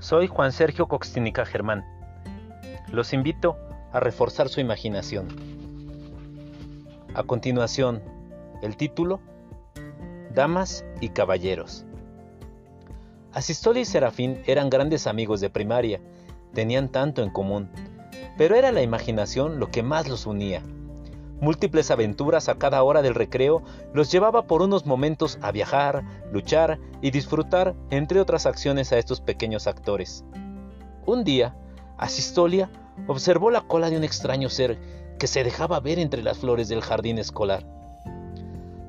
Soy Juan Sergio Coxtinica Germán. Los invito a reforzar su imaginación. A continuación, el título, Damas y Caballeros. Asistolia y Serafín eran grandes amigos de primaria, tenían tanto en común, pero era la imaginación lo que más los unía. Múltiples aventuras a cada hora del recreo los llevaba por unos momentos a viajar, luchar y disfrutar, entre otras acciones, a estos pequeños actores. Un día, Asistolia observó la cola de un extraño ser que se dejaba ver entre las flores del jardín escolar.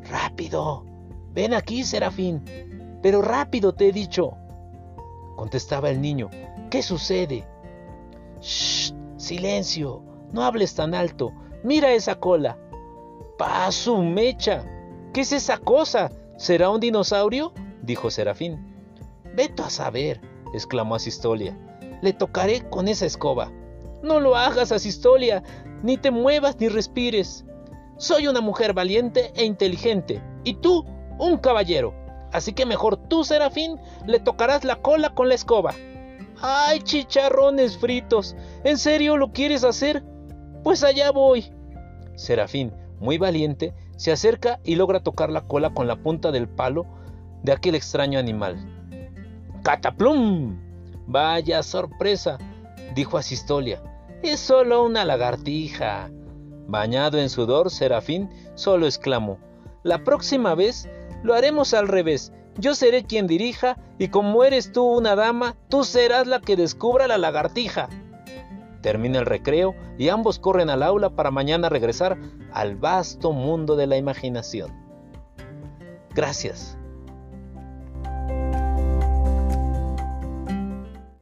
¡Rápido! Ven aquí, Serafín. Pero rápido, te he dicho. Contestaba el niño. ¿Qué sucede? ¡Shh! Silencio. No hables tan alto. Mira esa cola. ¡Paso, mecha! ¿Qué es esa cosa? ¿Será un dinosaurio? dijo Serafín. Veto a saber, exclamó Asistolia. Le tocaré con esa escoba. No lo hagas, Asistolia, ni te muevas ni respires. Soy una mujer valiente e inteligente, y tú, un caballero. Así que mejor tú, Serafín, le tocarás la cola con la escoba. ¡Ay, chicharrones fritos! ¿En serio lo quieres hacer? Pues allá voy. Serafín, muy valiente, se acerca y logra tocar la cola con la punta del palo de aquel extraño animal. ¡Cataplum! Vaya sorpresa, dijo Asistolia. Es solo una lagartija. Bañado en sudor, Serafín solo exclamó. La próxima vez lo haremos al revés. Yo seré quien dirija y como eres tú una dama, tú serás la que descubra la lagartija. Termina el recreo y ambos corren al aula para mañana regresar al vasto mundo de la imaginación. Gracias.